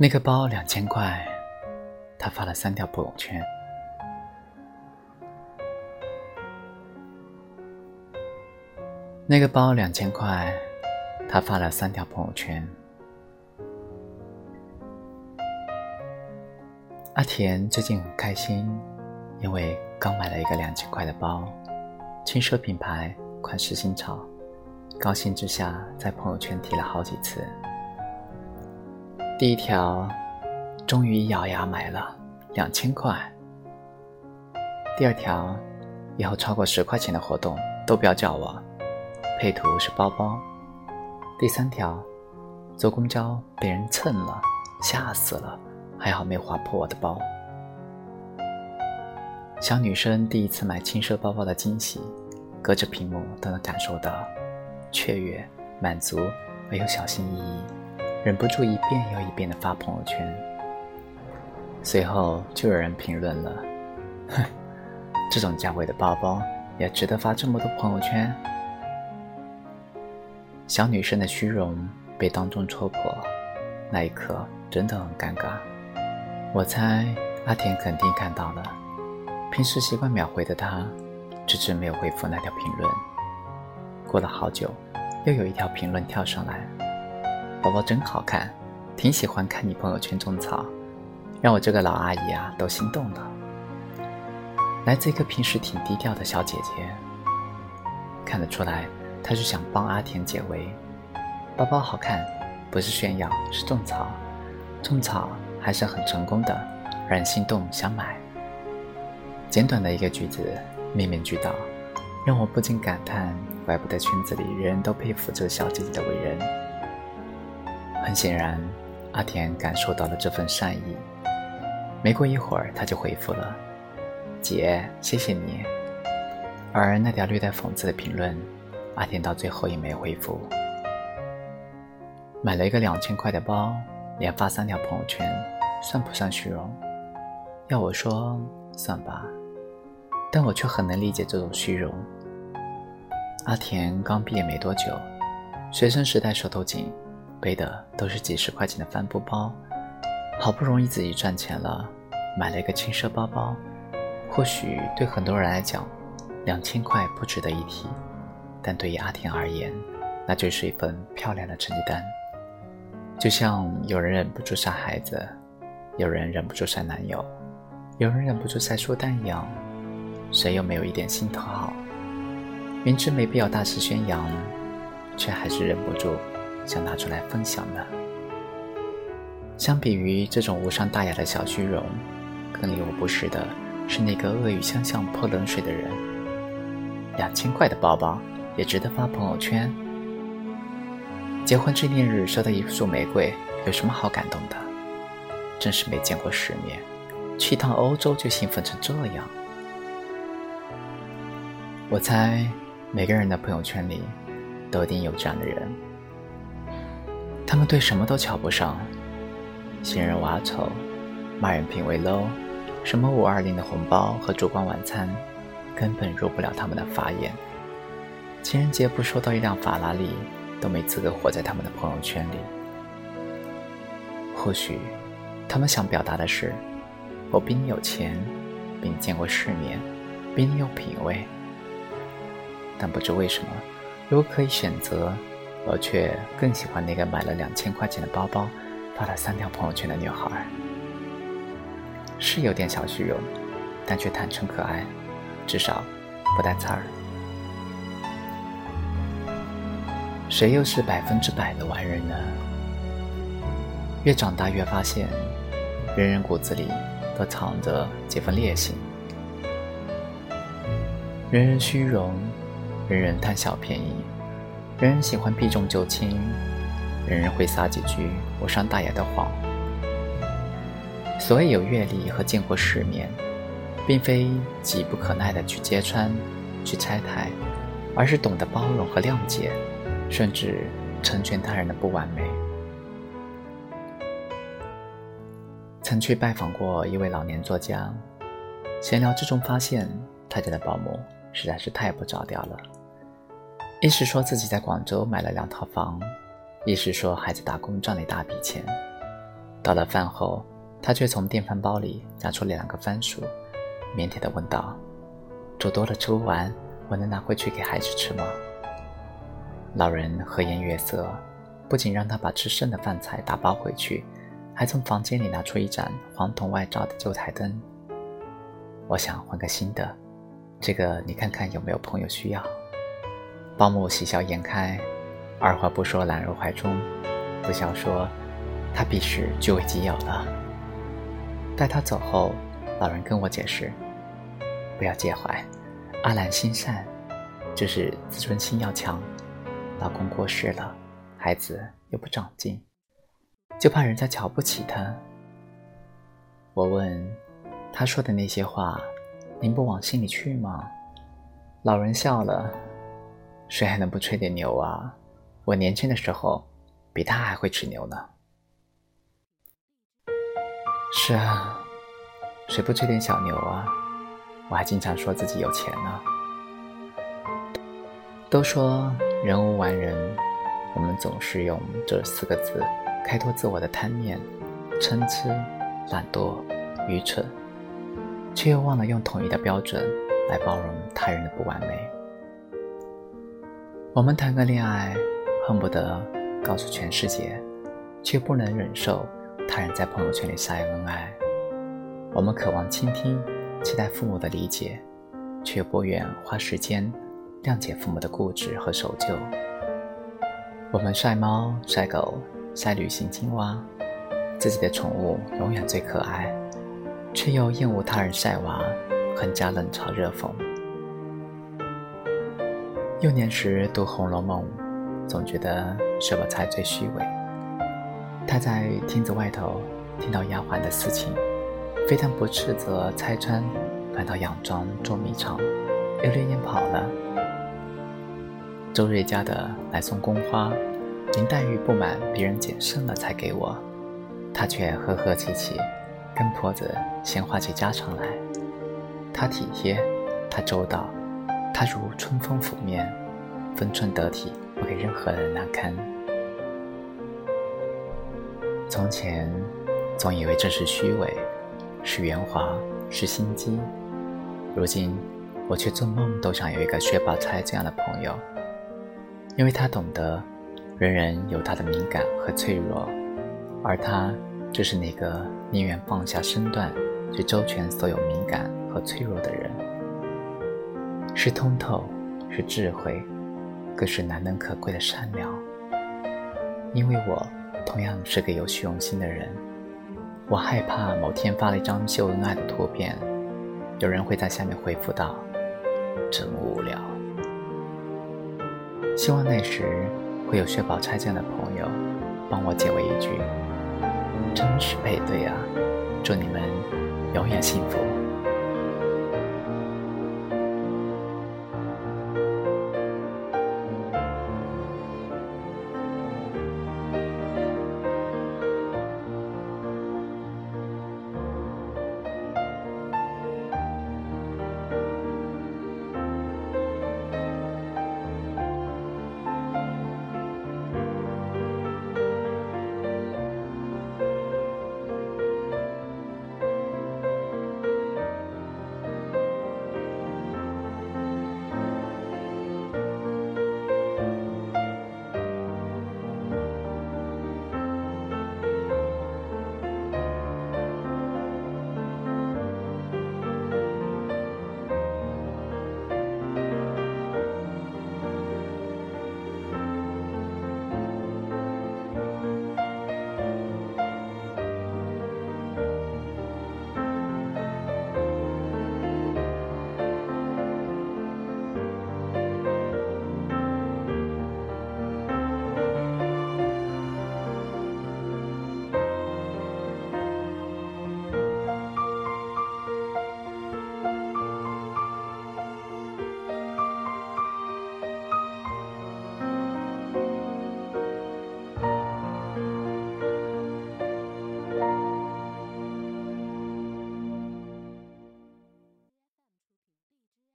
那个包两千块，他发了三条朋友圈。那个包两千块，他发了三条朋友圈。阿田最近很开心，因为刚买了一个两千块的包，轻奢品牌，款式新潮，高兴之下在朋友圈提了好几次。第一条，终于咬牙买了两千块。第二条，以后超过十块钱的活动都不要叫我。配图是包包。第三条，坐公交被人蹭了，吓死了，还好没划破我的包。小女生第一次买轻奢包包的惊喜，隔着屏幕都能感受到雀跃、满足而又小心翼翼，忍不住一遍又一遍的发朋友圈。随后就有人评论了：“哼，这种价位的包包也值得发这么多朋友圈？”小女生的虚荣被当众戳破，那一刻真的很尴尬。我猜阿田肯定看到了，平时习惯秒回的他，迟迟没有回复那条评论。过了好久，又有一条评论跳上来：“宝宝真好看，挺喜欢看你朋友圈种草，让我这个老阿姨啊都心动了。”来自一个平时挺低调的小姐姐，看得出来。她是想帮阿田解围，包包好看，不是炫耀，是种草，种草还是很成功的，让人心动想买。简短的一个句子，面面俱到，让我不禁感叹：怪不得圈子里人人都佩服这个小姐姐的为人。很显然，阿田感受到了这份善意，没过一会儿，他就回复了：“姐，谢谢你。”而那条略带讽刺的评论。阿田到最后也没回复。买了一个两千块的包，连发三条朋友圈，算不算虚荣？要我说，算吧。但我却很能理解这种虚荣。阿田刚毕业没多久，学生时代手头紧，背的都是几十块钱的帆布包，好不容易自己赚钱了，买了一个轻奢包包。或许对很多人来讲，两千块不值得一提。但对于阿田而言，那就是一份漂亮的成绩单。就像有人忍不住晒孩子，有人忍不住晒男友，有人忍不住晒书单一样，谁又没有一点心头好？明知没必要大肆宣扬，却还是忍不住想拿出来分享呢。相比于这种无伤大雅的小虚荣，更令我不适的是那个恶语相向泼冷水的人。两千块的包包。也值得发朋友圈。结婚纪念日收到一束玫瑰，有什么好感动的？真是没见过世面，去一趟欧洲就兴奋成这样。我猜每个人的朋友圈里，都一定有这样的人。他们对什么都瞧不上，嫌人娃丑，骂人品味 low，什么五二零的红包和烛光晚餐，根本入不了他们的法眼。情人节不收到一辆法拉利，都没资格活在他们的朋友圈里。或许，他们想表达的是：我比你有钱，比你见过世面，比你有品味。但不知为什么，如果可以选择，我却更喜欢那个买了两千块钱的包包，发了三条朋友圈的女孩。是有点小虚荣，但却坦诚可爱，至少不带刺儿。谁又是百分之百的完人呢？越长大越发现，人人骨子里都藏着几分劣性。人人虚荣，人人贪小便宜，人人喜欢避重就轻，人人会撒几句无伤大雅的谎。所谓有阅历和见过世面，并非急不可耐的去揭穿、去拆台，而是懂得包容和谅解。甚至成全他人的不完美。曾去拜访过一位老年作家，闲聊之中发现他家的保姆实在是太不着调了。一是说自己在广州买了两套房，一是说孩子打工赚了一大笔钱，到了饭后，他却从电饭煲里拿出两个番薯，腼腆地问道：“煮多了吃不完，我能拿回去给孩子吃吗？”老人和颜悦色，不仅让他把吃剩的饭菜打包回去，还从房间里拿出一盏黄铜外罩的旧台灯。我想换个新的，这个你看看有没有朋友需要。保姆喜笑颜开，二话不说揽入怀中，不笑说：“他必是据为己有了。”待他走后，老人跟我解释：“不要介怀，阿兰心善，只是自尊心要强。老公过世了，孩子又不长进，就怕人家瞧不起他。”我问。他说的那些话，您不往心里去吗？老人笑了，谁还能不吹点牛啊？我年轻的时候，比他还会吹牛呢。是啊，谁不吹点小牛啊？我还经常说自己有钱呢。都说人无完人，我们总是用这四个字开脱自我的贪念、参差、懒惰、愚蠢。却又忘了用统一的标准来包容他人的不完美。我们谈个恋爱，恨不得告诉全世界，却不能忍受他人在朋友圈里晒恩爱。我们渴望倾听，期待父母的理解，却不愿花时间谅解父母的固执和守旧。我们晒猫、晒狗、晒旅行青蛙，自己的宠物永远最可爱。却又厌恶他人晒娃，横加冷嘲热讽。幼年时读《红楼梦》，总觉得薛宝钗最虚伪。他在厅子外头听到丫鬟的私情，非但不斥责拆穿，反倒佯装捉迷藏，又连连跑了。周瑞家的来送宫花，林黛玉不满别人捡剩了才给我，他却和和气气。跟婆子闲话起家常来，他体贴，他周到，他如春风拂面，分寸得体，不给任何人难堪。从前总以为这是虚伪，是圆滑，是心机，如今我却做梦都想有一个薛宝钗这样的朋友，因为他懂得人人有他的敏感和脆弱，而他。就是那个宁愿放下身段去周全所有敏感和脆弱的人，是通透，是智慧，更是难能可贵的善良。因为我同样是个有虚荣心的人，我害怕某天发了一张秀恩爱的图片，有人会在下面回复道：“真无聊。”希望那时会有薛宝钗这样的朋友，帮我解围一句。真是配对啊！祝你们永远幸福。